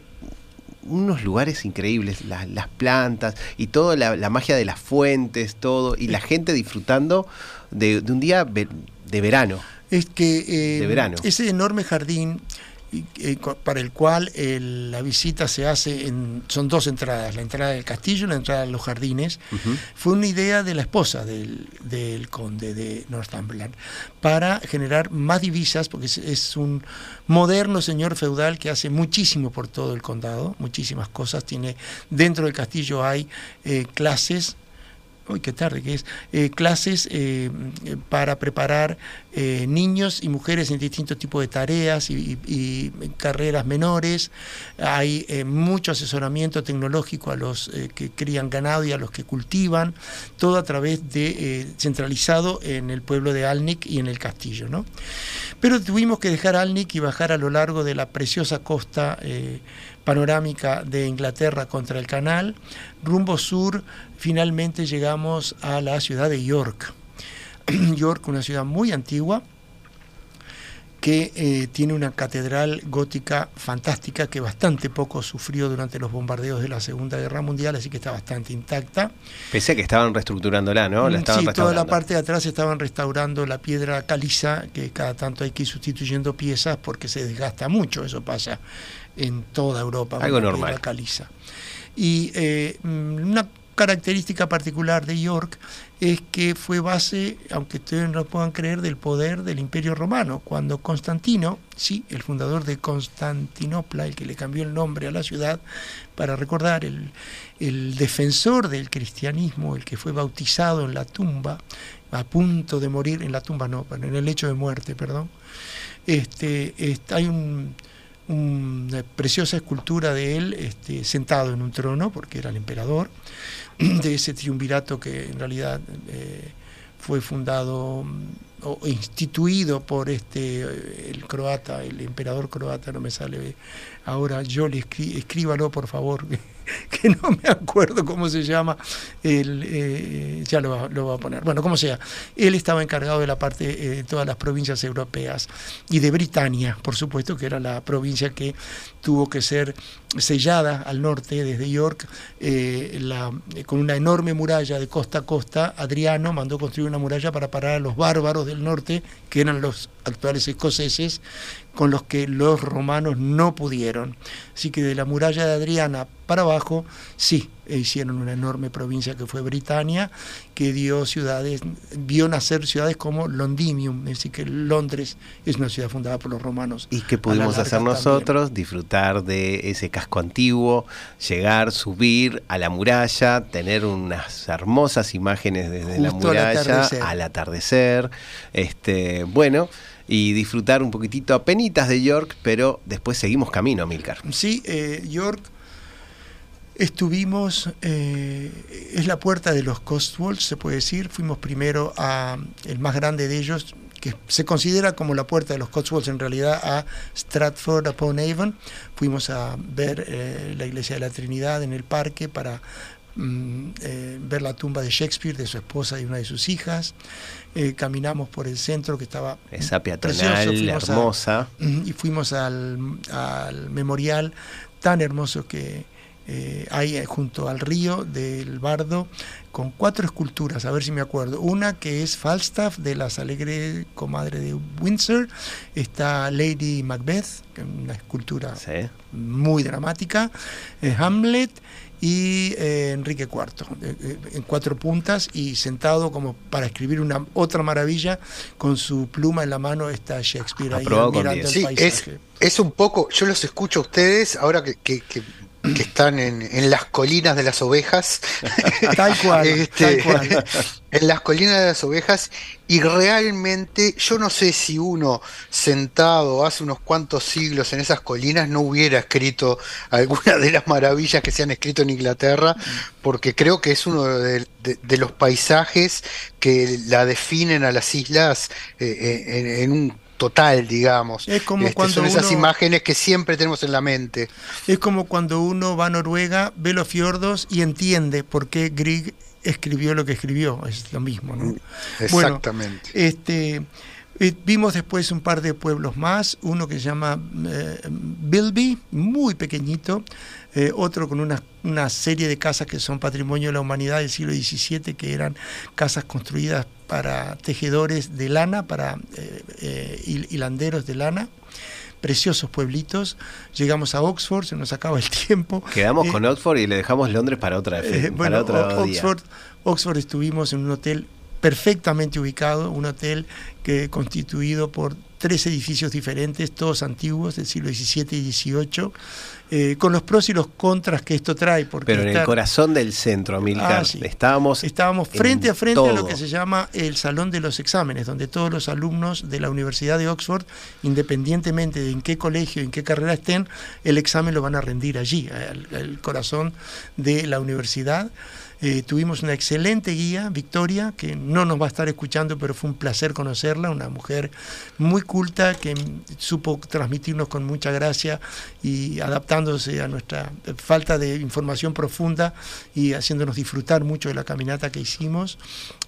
unos lugares increíbles, la- las plantas y toda la, la magia de las fuentes, todo, y la gente disfrutando de, de un día de verano. es que eh, De verano. ese enorme jardín para el cual el- la visita se hace en son dos entradas la entrada del castillo y la entrada de los jardines. Fue una idea de la esposa del, del conde de Northumberland para generar más divisas porque es, es un moderno señor feudal que hace muchísimo por todo el condado muchísimas cosas tiene dentro del castillo hay eh, clases uy, qué tarde que es, eh, clases eh, para preparar eh, niños y mujeres en distintos tipos de tareas y, carreras menores. Hay mucho asesoramiento tecnológico a los que crían ganado y a los que cultivan, todo a través de centralizado en el pueblo de Alnwick y en el castillo. ¿no? Pero tuvimos que dejar Alnwick y bajar a lo largo de la preciosa costa panorámica de Inglaterra contra el canal. Rumbo sur, finalmente llegamos a la ciudad de York. (clears throat) York, una ciudad muy antigua, que eh, tiene una catedral gótica fantástica que bastante poco sufrió durante los bombardeos de la Segunda Guerra Mundial, así que está bastante intacta. Pese a que estaban reestructurándola, ¿no? La Mm, estaban sí, toda la parte de atrás estaban restaurando la piedra caliza, que cada tanto hay que ir sustituyendo piezas porque se desgasta mucho, eso pasa en toda Europa. Algo normal. caliza. Y eh, una característica particular de York es que fue base, aunque ustedes no lo puedan creer, del poder del Imperio Romano. Cuando Constantino, sí, el fundador de Constantinopla, el que le cambió el nombre a la ciudad, para recordar el, el defensor del cristianismo, el que fue bautizado en la tumba, a punto de morir, en la tumba no, en el lecho de muerte, perdón, este, este, hay un, una preciosa escultura de él este, sentado en un trono, porque era el emperador, (clears throat) de ese triunvirato que en realidad eh, fue fundado mm, o instituido por este eh, el croata, el emperador croata, no me sale ahora, yo le escri- escríbalo por favor, (laughs) (laughs) que no me acuerdo cómo se llama, el, eh, ya lo lo va a poner. Bueno, como sea, él estaba encargado de la parte eh, de todas las provincias europeas y de Britania, por supuesto, que era la provincia que tuvo que ser sellada al norte desde York eh, con una enorme muralla de costa a costa. Adriano mandó construir una muralla para parar a los bárbaros del norte, que eran los actuales escoceses, con los que los romanos no pudieron. Así que de la muralla de Adriana para abajo, sí, e hicieron una enorme provincia que fue Britania, que dio ciudades, vio nacer ciudades como Londinium, es decir, que Londres es una ciudad fundada por los romanos. ¿Y la pudimos hacer también. nosotros? Disfrutar de ese casco antiguo, llegar, subir a la muralla, tener unas hermosas imágenes desde la Justo al muralla atardecer. al atardecer. Este, bueno, y disfrutar un poquitito a penitas de York, pero después seguimos camino, Milcar. Sí, eh, York estuvimos, eh, es la puerta de los Cotswolds, se puede decir. Fuimos primero a el más grande de ellos, que se considera como la puerta de los Cotswolds, en realidad a Stratford upon Avon. Fuimos a ver eh, la iglesia de la Trinidad en el parque para mm, ver la tumba de Shakespeare, de su esposa y una de sus hijas. Eh, caminamos por el centro que estaba Esa peatonal a- hermosa. Ujú, y fuimos al, al memorial tan hermoso que eh, hay eh, junto al río del Bardo con cuatro esculturas, a ver si me acuerdo. Una que es Falstaff de las Alegre Comadre de Windsor, está Lady Macbeth, una escultura Sí. muy dramática, eh, Hamlet y eh, Enrique IV, eh, eh, en cuatro puntas y sentado como para escribir una otra maravilla, con su pluma en la mano está Shakespeare ahí 10. el Sí, es, paisaje. es un poco, yo los escucho a ustedes ahora que, que- que- que están en, en las colinas de las ovejas. (laughs) Tal cual, Este, tal cual. (laughs) en las colinas de las ovejas y realmente yo no sé si uno sentado hace unos cuantos siglos en esas colinas no hubiera escrito alguna de las maravillas que se han escrito en Inglaterra porque creo que es uno de, de- de los paisajes que la definen a las islas eh, eh, en, en un total digamos Es como Este, cuando son esas uno- imágenes que siempre tenemos en la mente Es como cuando uno va a Noruega, ve los fiordos y entiende por qué Grieg escribió lo que escribió. Es lo mismo, ¿no? Bueno, exactamente Este, vimos después un par de pueblos más, uno que se llama eh, Bilby, muy pequeñito, eh, otro con una, una serie de casas que son patrimonio de la humanidad del siglo XVII, que eran casas construidas para tejedores de lana, para eh, eh, hil- hilanderos de lana. Preciosos pueblitos. Llegamos a Oxford, se nos acaba el tiempo. Quedamos Eh, con Oxford y le dejamos Londres para otra eh, para bueno, otro O- día. Oxford, Oxford estuvimos en un hotel perfectamente ubicado, un hotel que constituido por tres edificios diferentes, todos antiguos del siglo XVII y XVIII, eh, con los pros y los contras que esto trae. Porque Pero en el corazón del centro, Amilcar, Ah, sí. estábamos Estábamos en frente a frente a lo que se llama el Salón de los Exámenes, donde todos los alumnos de la Universidad de Oxford, independientemente de en qué colegio, en qué carrera estén, el examen lo van a rendir allí, al, al corazón de la universidad. Eh, tuvimos una excelente guía, Victoria, que no nos va a estar escuchando, pero fue un placer conocerla, una mujer muy culta que supo transmitirnos con mucha gracia y adaptándose a nuestra falta de información profunda y haciéndonos disfrutar mucho de la caminata que hicimos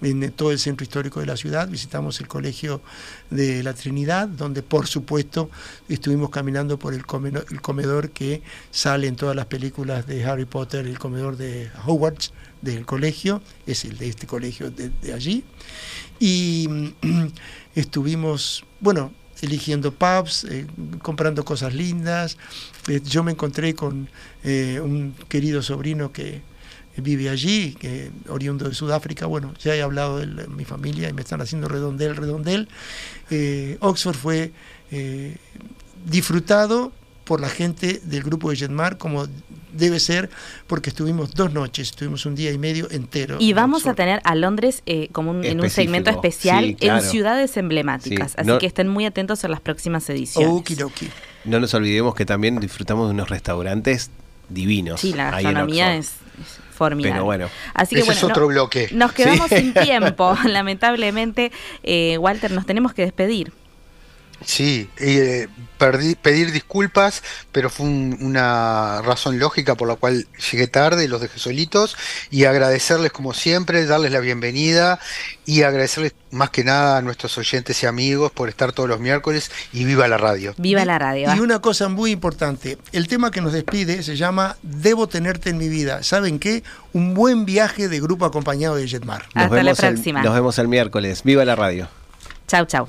en todo el centro histórico de la ciudad. Visitamos el Colegio de la Trinidad, donde por supuesto estuvimos caminando por el comedor, el comedor que sale en todas las películas de Harry Potter, el comedor de Hogwarts del colegio, es el de este colegio de, de allí. Y mm, (clears throat) estuvimos, bueno, eligiendo pubs, eh, comprando cosas lindas. Eh, yo me encontré con eh, un querido sobrino que vive allí, que oriundo de Sudáfrica. Bueno, ya he hablado de la- mi familia y me están haciendo redondel, redondel. Eh, Oxford fue eh, disfrutado por la gente del grupo de Jetmar como debe ser, porque estuvimos dos noches, estuvimos un día y medio entero. Y en vamos a tener a Londres eh, como un- en un segmento especial Sí, claro. en ciudades emblemáticas. Sí, Así no- que estén muy atentos a las próximas ediciones. Okidoki. No nos olvidemos que también disfrutamos de unos restaurantes divinos. Sí, la gastronomía es, es formidable. Pero bueno. Así que ese bueno, es otro no- bloque nos quedamos Sí. sin (laughs) tiempo, (laughs) lamentablemente. Eh, Walter, nos tenemos que despedir. Sí, eh, perdí- pedir disculpas, pero fue un- una razón lógica por la cual llegué tarde, los dejé solitos, y agradecerles como siempre, darles la bienvenida y agradecerles más que nada a nuestros oyentes y amigos por estar todos los miércoles y viva la radio. Viva la radio. Y una cosa muy importante, el tema que nos despide se llama Debo tenerte en mi vida. ¿Saben qué? Un buen viaje de grupo acompañado de Jetmar. Nos Hasta la el- próxima. nos vemos el miércoles. Viva la radio. Chau, chau.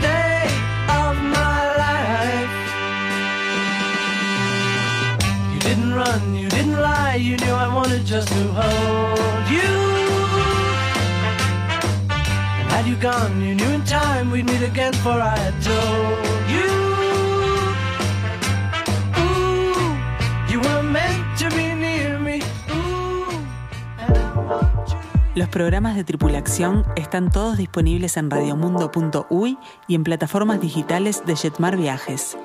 gone, you didn't lie. You knew I wanted just to hold you. And had you gone, you knew in time we'd meet again, for I had told you. Were meant to be near me. You. Los programas de tripulación están todos disponibles en radiomundo.uy y en plataformas digitales de Jetmar Viajes.